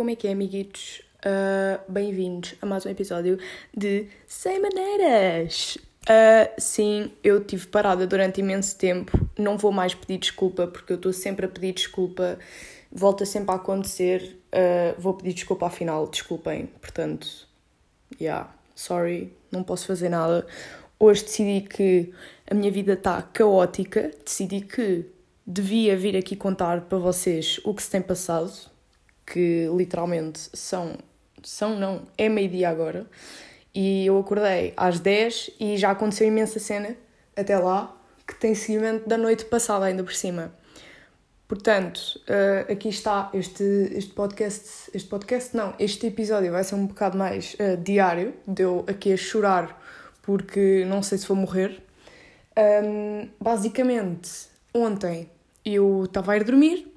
como é que é, amiguitos? Uh, Bem-vindos a mais um episódio de Sem Maneiras! Uh, sim, eu tive parada durante imenso tempo, não vou mais pedir desculpa porque eu estou sempre a pedir desculpa, volta sempre a acontecer, uh, vou pedir desculpa ao final, desculpem, portanto, yeah, sorry, não posso fazer nada. Hoje decidi que a minha vida está caótica, decidi que devia vir aqui contar para vocês o que se tem passado, que literalmente são, são não, é meio-dia agora, e eu acordei às 10 e já aconteceu imensa cena até lá, que tem seguimento da noite passada ainda por cima. Portanto, uh, aqui está este, este podcast, este podcast não, este episódio vai ser um bocado mais uh, diário, deu aqui a chorar porque não sei se vou morrer. Um, basicamente, ontem eu estava a ir dormir.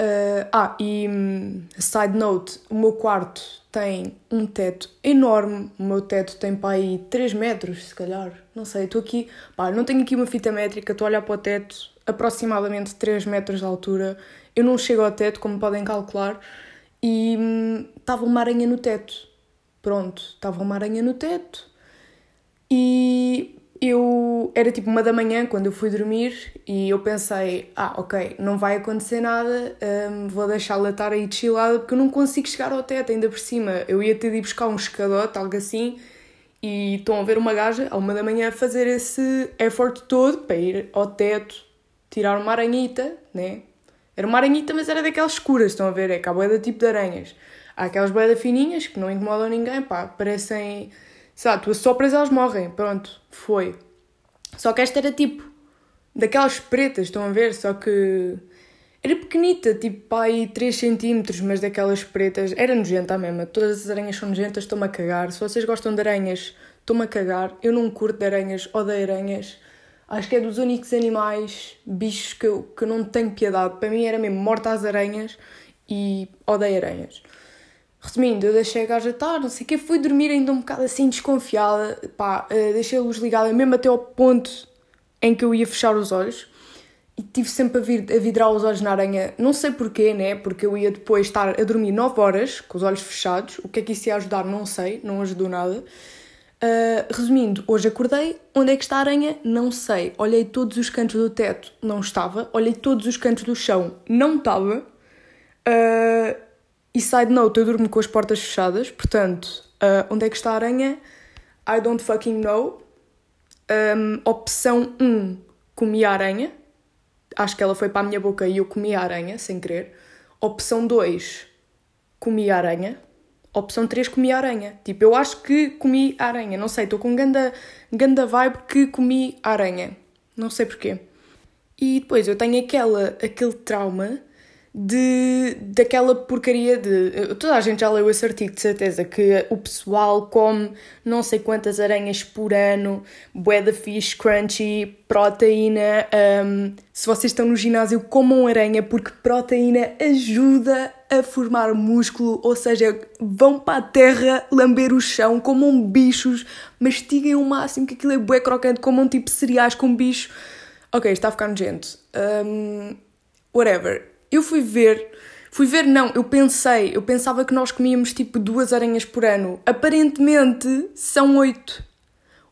Uh, ah, e um, side note: o meu quarto tem um teto enorme. O meu teto tem para aí 3 metros, se calhar. Não sei, estou aqui. Pá, não tenho aqui uma fita métrica, estou a olhar para o teto, aproximadamente 3 metros de altura. Eu não chego ao teto, como podem calcular. E hum, estava uma aranha no teto. Pronto, estava uma aranha no teto. E eu era tipo uma da manhã quando eu fui dormir e eu pensei, ah, ok, não vai acontecer nada, um, vou deixá-la estar aí chillada porque eu não consigo chegar ao teto ainda por cima. Eu ia ter de ir buscar um escadote, algo assim, e estão a ver uma gaja à uma da manhã fazer esse effort todo para ir ao teto, tirar uma aranhita, né? Era uma aranhita, mas era daquelas escuras, estão a ver? É que há boeda tipo de aranhas. Há aquelas boeda fininhas que não incomodam ninguém, pá, parecem Sabe, tu assopras elas morrem. Pronto, foi. Só que esta era tipo daquelas pretas, estão a ver? Só que era pequenita, tipo aí 3 centímetros, mas daquelas pretas. Era nojenta mesmo. Todas as aranhas são nojentas, estou-me a cagar. Se vocês gostam de aranhas, estou-me a cagar. Eu não curto de aranhas, odeio aranhas. Acho que é dos únicos animais, bichos que eu, que eu não tenho piedade. Para mim era mesmo morta às aranhas e odeio aranhas. Resumindo, eu deixei a gaja estar, não sei o quê, fui dormir ainda um bocado assim desconfiada, pá, uh, deixei a luz ligada mesmo até ao ponto em que eu ia fechar os olhos e tive sempre a, vir, a vidrar os olhos na aranha, não sei porquê, né, porque eu ia depois estar a dormir 9 horas com os olhos fechados, o que é que isso ia ajudar, não sei, não ajudou nada. Uh, resumindo, hoje acordei, onde é que está a aranha? Não sei. Olhei todos os cantos do teto, não estava. Olhei todos os cantos do chão, não estava. Uh, e side note, eu durmo com as portas fechadas, portanto, uh, onde é que está a aranha? I don't fucking know. Um, opção 1, comi a aranha. Acho que ela foi para a minha boca e eu comi a aranha, sem querer. Opção 2, comi a aranha. Opção 3, comi a aranha. Tipo, eu acho que comi a aranha. Não sei, estou com ganda, ganda vibe que comi a aranha. Não sei porquê. E depois eu tenho aquela, aquele trauma de, daquela porcaria de. Toda a gente já leu esse artigo, de certeza, que o pessoal come não sei quantas aranhas por ano, bué de fish, crunchy, proteína. Um, se vocês estão no ginásio, comam aranha, porque proteína ajuda a formar músculo, ou seja, vão para a terra lamber o chão, comam bichos, mastiguem o máximo que aquilo é bué crocante, comam tipo cereais com bicho. Ok, está a ficar nojento. Um, whatever eu fui ver, fui ver, não, eu pensei, eu pensava que nós comíamos tipo duas aranhas por ano. Aparentemente são oito.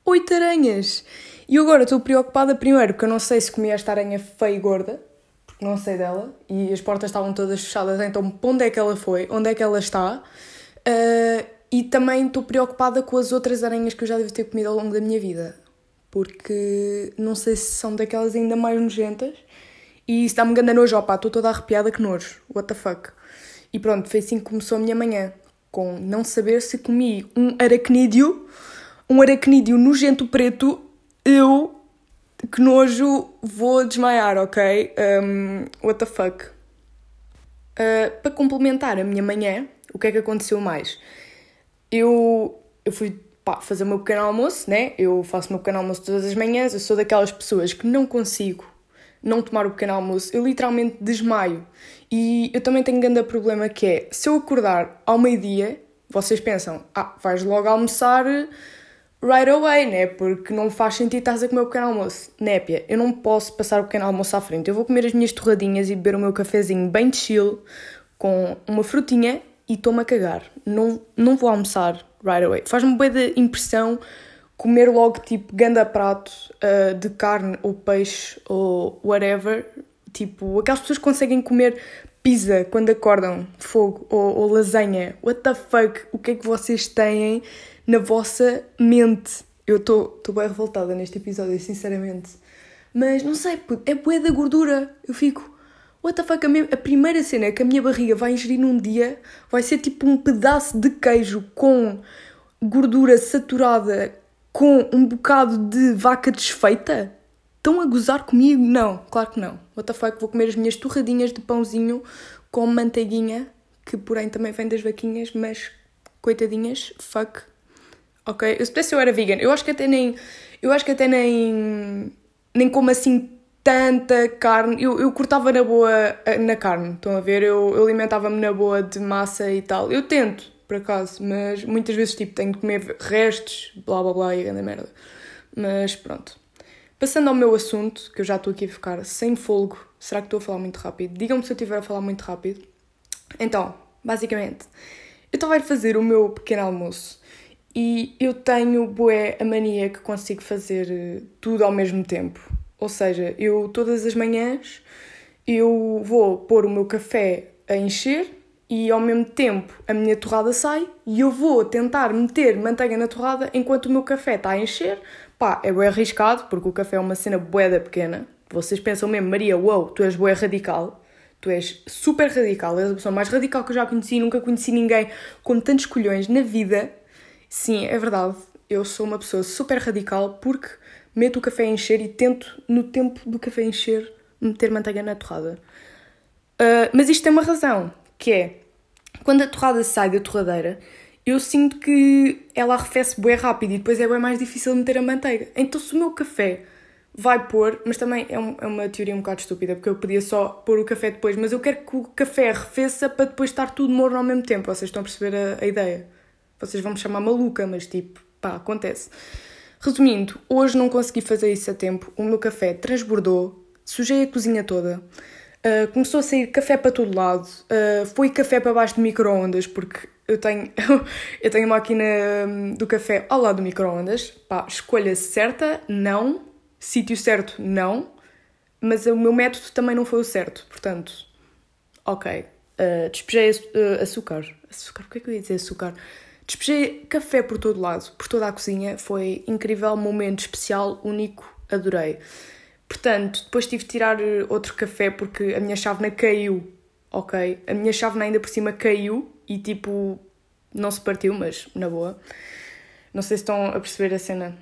Oito aranhas! E agora estou preocupada, primeiro, porque eu não sei se comi esta aranha feia e gorda, porque não sei dela, e as portas estavam todas fechadas, então para onde é que ela foi? Onde é que ela está? Uh, e também estou preocupada com as outras aranhas que eu já devo ter comido ao longo da minha vida, porque não sei se são daquelas ainda mais nojentas e isso dá-me grande nojo, opá, estou toda arrepiada que nojo, what the fuck. E pronto, foi assim que começou a minha manhã, com não saber se comi um aracnídeo, um aracnídeo nojento preto, eu, que nojo, vou desmaiar, ok? Um, what the fuck. Uh, para complementar a minha manhã, o que é que aconteceu mais? Eu, eu fui pá, fazer o meu pequeno almoço, né? Eu faço o meu pequeno almoço todas as manhãs, eu sou daquelas pessoas que não consigo não tomar o pequeno almoço, eu literalmente desmaio. E eu também tenho um grande problema que é, se eu acordar ao meio-dia, vocês pensam, ah, vais logo almoçar right away, né? Porque não faz sentido estás a comer o pequeno almoço. Népia, eu não posso passar o pequeno almoço à frente. Eu vou comer as minhas torradinhas e beber o meu cafezinho bem chill, com uma frutinha e estou-me a cagar. Não, não vou almoçar right away. Faz-me bem de impressão comer logo tipo ganda prato uh, de carne ou peixe ou whatever. Tipo, aquelas pessoas que conseguem comer pizza quando acordam, fogo, ou, ou lasanha. What the fuck? O que é que vocês têm na vossa mente? Eu estou bem revoltada neste episódio, sinceramente. Mas não sei, é bué da gordura. Eu fico, what the fuck? A, primeira cena que a minha barriga vai ingerir num dia vai ser tipo um pedaço de queijo com gordura saturada com um bocado de vaca desfeita? Estão a gozar comigo? Não, claro que não. What the fuck? Vou comer as minhas torradinhas de pãozinho com manteiguinha, que porém também vem das vaquinhas, mas coitadinhas, fuck. Ok? Eu se pudesse eu era vegan. Eu acho que até nem. Eu acho que até nem. Nem como assim tanta carne. Eu, eu cortava na boa na carne, estão a ver? Eu, eu alimentava-me na boa de massa e tal. Eu tento, por acaso, mas muitas vezes tipo tenho de comer restos, blá blá blá e grande merda. Mas pronto. Passando ao meu assunto, que eu já estou aqui a ficar sem folgo, será que estou a falar muito rápido? Digam-me se eu estiver a falar muito rápido. Então, basicamente, eu estava a fazer o meu pequeno almoço e eu tenho bué a mania que consigo fazer eh, tudo ao mesmo tempo. Ou seja, eu todas as manhãs eu vou pôr o meu café a encher e ao mesmo tempo a minha torrada sai e eu vou tentar meter manteiga na torrada enquanto o meu café está a encher. Pá, é bem arriscado porque o café é uma cena boeda pequena. Vocês pensam mesmo, Maria, uau, tu és boé radical. Tu és super radical, és a pessoa mais radical que eu já conheci. Nunca conheci ninguém com tantos colhões na vida. Sim, é verdade. Eu sou uma pessoa super radical porque meto o café a encher e tento, no tempo do café encher, meter manteiga na torrada. Uh, mas isto tem uma razão que é quando a torrada sai da torradeira, eu sinto que ela arrefece bem rápido e depois é bem mais difícil meter a manteiga. Então, se o meu café vai pôr, mas também é, um, é uma teoria um bocado estúpida, porque eu podia só pôr o café depois, mas eu quero que o café arrefeça para depois estar tudo morno ao mesmo tempo. Vocês estão a perceber a, a ideia? Vocês vão me chamar maluca, mas tipo, pá, acontece. Resumindo, hoje não consegui fazer isso a tempo. O meu café transbordou, sujei a cozinha toda. Uh, começou a sair café para todo lado, uh, foi café para baixo de micro-ondas, porque eu tenho, eu tenho a máquina hum, do café ao lado do micro-ondas. Escolha certa, não. Sítio certo, não. Mas o meu método também não foi o certo, portanto, ok. Uh, despejei açúcar. Açúcar, o que é que eu ia dizer açúcar? Despejei café por todo lado, por toda a cozinha. Foi incrível, momento especial, único, adorei. Portanto, depois tive de tirar eh, outro café porque a minha chávena caiu, ok? A minha chávena ainda por cima caiu e tipo, não se partiu, mas na boa. Não sei se estão a perceber a cena.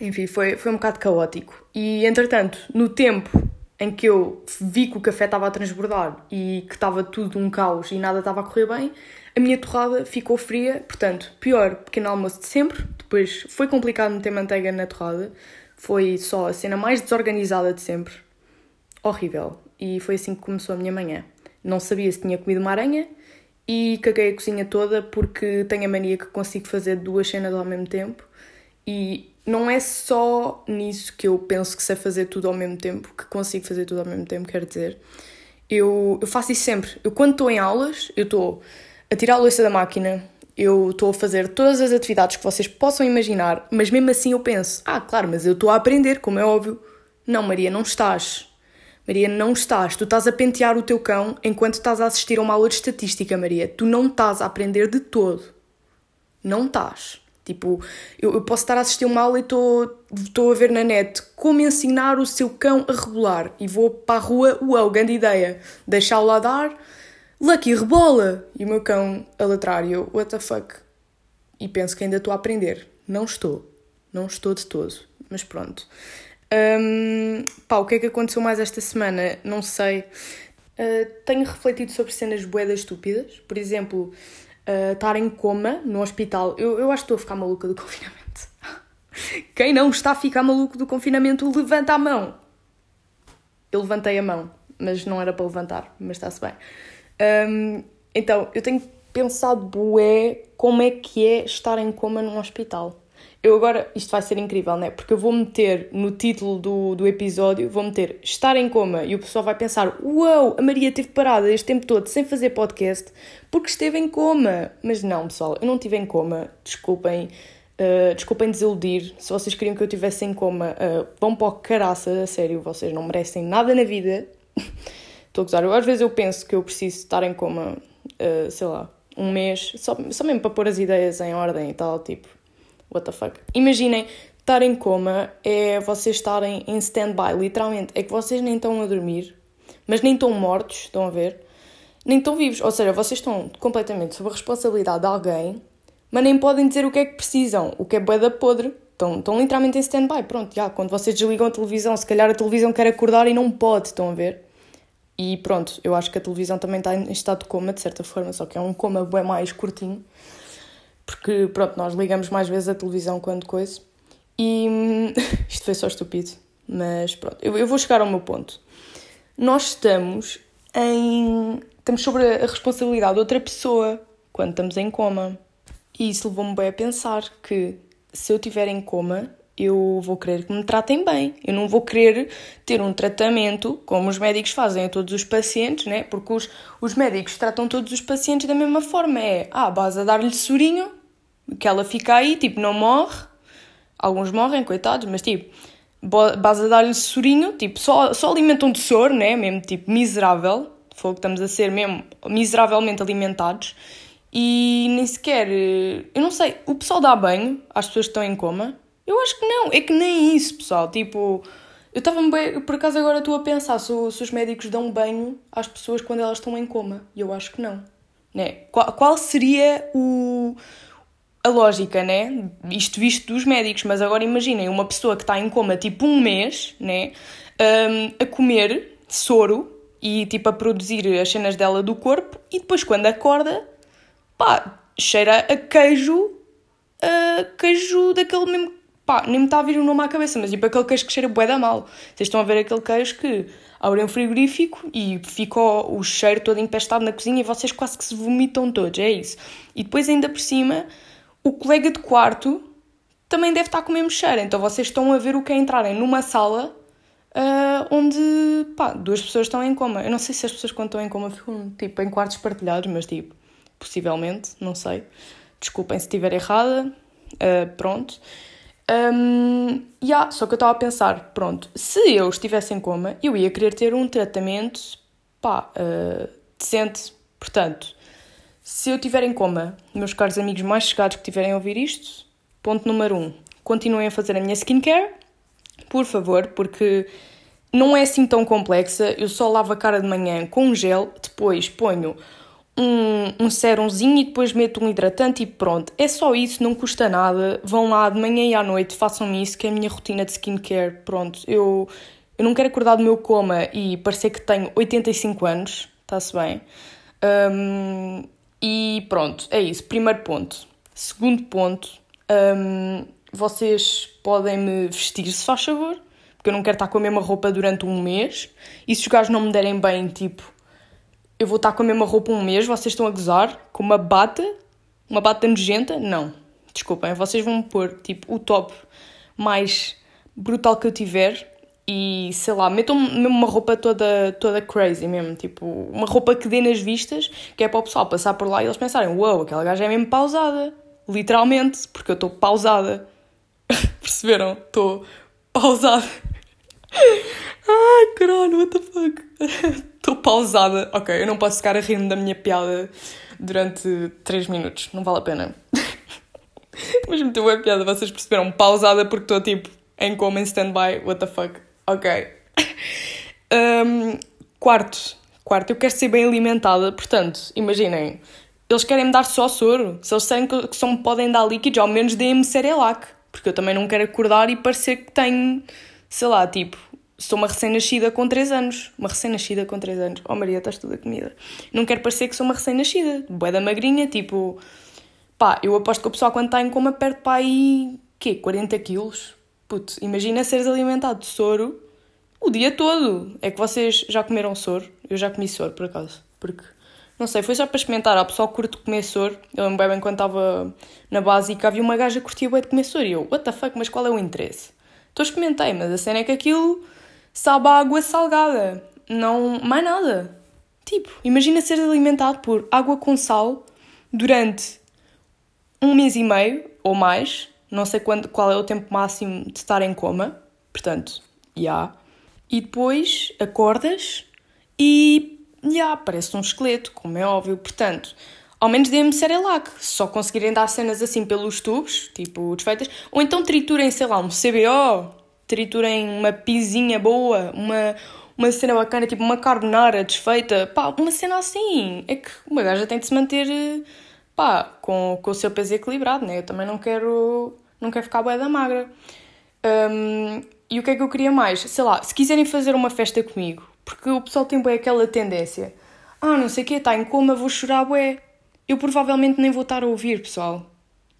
Enfim, foi, foi um bocado caótico. E entretanto, no tempo em que eu vi que o café estava a transbordar e que estava tudo um caos e nada estava a correr bem, a minha torrada ficou fria. Portanto, pior pequeno almoço de sempre. Depois foi complicado meter manteiga na torrada. Foi só a cena mais desorganizada de sempre. Horrível. E foi assim que começou a minha manhã. Não sabia se tinha comido uma aranha e caguei a cozinha toda porque tenho a mania que consigo fazer duas cenas ao mesmo tempo. E não é só nisso que eu penso que sei fazer tudo ao mesmo tempo, que consigo fazer tudo ao mesmo tempo, quero dizer. Eu, eu faço isso sempre. Eu, quando estou em aulas, eu estou a tirar a louça da máquina, eu estou a fazer todas as atividades que vocês possam imaginar, mas mesmo assim eu penso: ah, claro, mas eu estou a aprender, como é óbvio. Não, Maria, não estás. Maria, não estás. Tu estás a pentear o teu cão enquanto estás a assistir a uma aula de estatística, Maria. Tu não estás a aprender de todo. Não estás. Tipo, eu, eu posso estar a assistir a uma aula e estou a ver na net como ensinar o seu cão a rebolar. E vou para a rua, uau, grande ideia. Deixá-lo lá dar Lucky, rebola! E o meu cão a latrar e eu, what the fuck? E penso que ainda estou a aprender. Não estou. Não estou de todo. Mas pronto. Um, pá, o que é que aconteceu mais esta semana? Não sei. Uh, tenho refletido sobre cenas boedas estúpidas. Por exemplo, uh, estar em coma no hospital. Eu, eu acho que estou a ficar maluca do confinamento. Quem não está a ficar maluco do confinamento, levanta a mão. Eu levantei a mão, mas não era para levantar, mas está-se bem. Um, então, eu tenho pensado bué como é que é estar em coma num hospital. Eu agora, isto vai ser incrível, né? Porque eu vou meter no título do, do episódio, vou meter estar em coma e o pessoal vai pensar: Uau, a Maria esteve parada este tempo todo sem fazer podcast porque esteve em coma. Mas não, pessoal, eu não estive em coma. Desculpem, uh, desculpem desiludir. Se vocês queriam que eu estivesse em coma, uh, vão para o caraça, a sério, vocês não merecem nada na vida. Estou a gozar. Às vezes eu penso que eu preciso estar em coma, uh, sei lá, um mês, só, só mesmo para pôr as ideias em ordem e tal, tipo what the fuck. Imaginem, estar em coma é vocês estarem em stand-by, literalmente. É que vocês nem estão a dormir, mas nem estão mortos, estão a ver? Nem estão vivos. Ou seja, vocês estão completamente sob a responsabilidade de alguém, mas nem podem dizer o que é que precisam, o que é boeda podre. Estão, estão literalmente em stand-by. Pronto, já, quando vocês desligam a televisão, se calhar a televisão quer acordar e não pode, estão a ver? E pronto, eu acho que a televisão também está em estado de coma, de certa forma, só que é um coma bem mais curtinho porque pronto, nós ligamos mais vezes a televisão quando coisa. E isto foi só estúpido, mas pronto, eu, eu vou chegar ao meu ponto. Nós estamos em. estamos sobre a responsabilidade de outra pessoa quando estamos em coma. E isso levou-me bem a pensar que se eu estiver em coma, eu vou querer que me tratem bem. Eu não vou querer ter um tratamento como os médicos fazem a todos os pacientes, né? Porque os, os médicos tratam todos os pacientes da mesma forma. É, ah, vas a dar-lhe sorinho, que ela fica aí, tipo, não morre. Alguns morrem, coitados, mas tipo, base a dar-lhe sorinho, tipo, só, só alimentam de soro, né? Mesmo tipo miserável. Que estamos a ser mesmo miseravelmente alimentados. E nem sequer. Eh, eu não sei, o pessoal dá banho às pessoas que estão em coma? Eu acho que não, é que nem isso, pessoal. Tipo, eu estava bem. Por acaso agora estou a pensar se, se, os médicos dão banho às pessoas quando elas estão em coma. E eu acho que não. Né? Qual, qual seria o a lógica, né? Isto visto dos médicos, mas agora imaginem uma pessoa que está em coma tipo um mês, né? Um, a comer soro e tipo a produzir as cenas dela do corpo e depois quando acorda, pá, cheira a queijo, a queijo daquele mesmo, pá, nem me está a vir o nome à cabeça, mas tipo aquele queijo que cheira bué da mal. Vocês estão a ver aquele queijo que abrem um frigorífico e fica o, o cheiro todo empestado na cozinha e vocês quase que se vomitam todos, é isso. E depois ainda por cima o colega de quarto também deve estar com o mesmo cheiro. Então vocês estão a ver o que é entrarem numa sala uh, onde pá, duas pessoas estão em coma. Eu não sei se as pessoas quando estão em coma ficam tipo, em quartos partilhados, mas tipo, possivelmente, não sei. Desculpem se estiver errada. Uh, pronto. Um, yeah, só que eu estava a pensar, pronto, se eu estivesse em coma, eu ia querer ter um tratamento pá, uh, decente. Portanto, se eu estiver em coma, meus caros amigos mais chegados que tiverem a ouvir isto, ponto número um, continuem a fazer a minha skincare, por favor, porque não é assim tão complexa. Eu só lavo a cara de manhã com um gel, depois ponho um, um serumzinho e depois meto um hidratante e pronto. É só isso, não custa nada. Vão lá de manhã e à noite, façam isso, que é a minha rotina de skincare. Pronto, eu, eu não quero acordar do meu coma e parecer que tenho 85 anos, está-se bem. Um, e pronto, é isso. Primeiro ponto. Segundo ponto, um, vocês podem me vestir, se faz favor, porque eu não quero estar com a mesma roupa durante um mês. E se os gajos não me derem bem, tipo, eu vou estar com a mesma roupa um mês, vocês estão a gozar com uma bata, uma bata nojenta? Não. Desculpem, vocês vão me pôr, tipo, o top mais brutal que eu tiver e sei lá, metam mesmo uma roupa toda, toda crazy mesmo, tipo, uma roupa que dê nas vistas, que é para o pessoal passar por lá e eles pensarem, uau, wow, aquela gaja é mesmo pausada, literalmente, porque eu estou pausada. Perceberam? Estou pausada. Ai, caralho, what the fuck? Estou pausada. Ok, eu não posso ficar a rir da minha piada durante 3 minutos, não vale a pena. Mas meteu a piada, vocês perceberam? Pausada porque estou tipo em coma em stand-by, what the fuck? Ok. Um, quarto. Quarto, eu quero ser bem alimentada. Portanto, imaginem, eles querem me dar só soro. Se eles sabem que só me podem dar líquidos, ao menos deem-me Cerelac. Porque eu também não quero acordar e parecer que tenho, sei lá, tipo, sou uma recém-nascida com 3 anos. Uma recém-nascida com 3 anos. Oh Maria, estás toda comida. Não quero parecer que sou uma recém-nascida. Boa da magrinha, tipo. Pá, eu aposto que o pessoal quando está em coma perde para aí. quê? 40 quilos? Puto, imagina seres alimentado de soro o dia todo. É que vocês já comeram soro? Eu já comi soro, por acaso. Porque Não sei, foi só para experimentar. Há pessoal que curte comer soro. Eu lembro bem quando estava na básica havia uma gaja que curtia bem de comer soro. E eu, what the fuck, mas qual é o interesse? Então experimentei, mas a cena é que aquilo sabe a água salgada. Não, mais nada. Tipo, imagina ser alimentado por água com sal durante um mês e meio ou mais. Não sei quando, qual é o tempo máximo de estar em coma. Portanto, já. Yeah. E depois acordas e já, yeah, parece um esqueleto, como é óbvio. Portanto, ao menos dê-me Cerelac. Só conseguirem dar cenas assim pelos tubos, tipo desfeitas, ou então triturem, sei lá, um CBO, triturem uma pizinha boa, uma, uma cena bacana, tipo uma carbonara desfeita, pá, uma cena assim. É que uma gaja tem de se manter, pá, com, com o seu peso equilibrado, né? Eu também não quero, não quero ficar bué da magra. Um, e o que é que eu queria mais? Sei lá, se quiserem fazer uma festa comigo, porque o pessoal tem bué aquela tendência. Ah, não sei o quê, está em coma, vou chorar, bué. Eu provavelmente nem vou estar a ouvir, pessoal.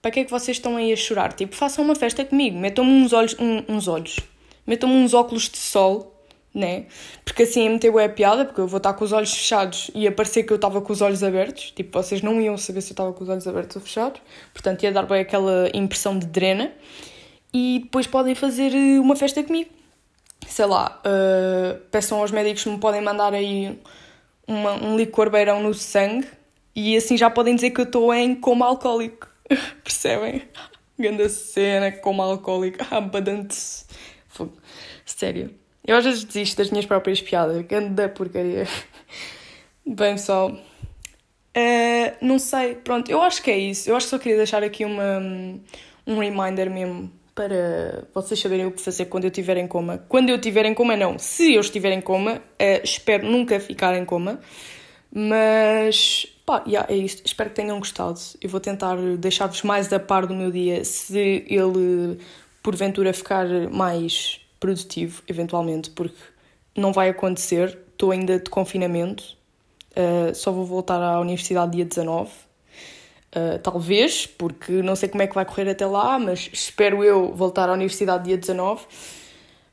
Para que é que vocês estão aí a chorar? Tipo, façam uma festa comigo, metam-me uns olhos, um, uns olhos, metam-me uns óculos de sol, né? Porque assim é meter bué piada, porque eu vou estar com os olhos fechados e aparecer que eu estava com os olhos abertos. Tipo, vocês não iam saber se eu estava com os olhos abertos ou fechados. Portanto, ia dar bem aquela impressão de drena. E depois podem fazer eh, uma festa comigo sei lá, uh, peçam aos médicos que me podem mandar aí uma, um licor beirão no sangue e assim já podem dizer que eu estou em coma alcoólico. Percebem? Ganda cena, coma alcoólico. Ah, badante. Sério. Eu às vezes desisto das minhas próprias piadas. Ganda porcaria. Bem, pessoal. Uh, não sei, pronto, eu acho que é isso. Eu acho que só queria deixar aqui uma, um reminder mesmo para vocês saberem o que fazer quando eu estiver em coma. Quando eu estiver em coma, não. Se eu estiver em coma, uh, espero nunca ficar em coma. Mas, pá, yeah, é isto. Espero que tenham gostado. Eu vou tentar deixar-vos mais a par do meu dia se ele, porventura, ficar mais produtivo, eventualmente, porque não vai acontecer. Estou ainda de confinamento. Uh, só vou voltar à universidade dia 19 Uh, talvez, porque não sei como é que vai correr até lá, mas espero eu voltar à universidade dia 19.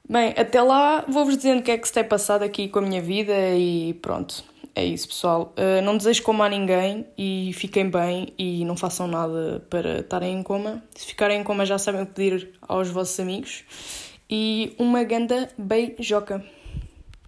Bem, até lá vou-vos dizendo o que é que se tem passado aqui com a minha vida e pronto. É isso, pessoal. Uh, não desejo coma a ninguém e fiquem bem e não façam nada para estarem em coma. Se ficarem em coma já sabem o que pedir aos vossos amigos. E uma ganda beijoca.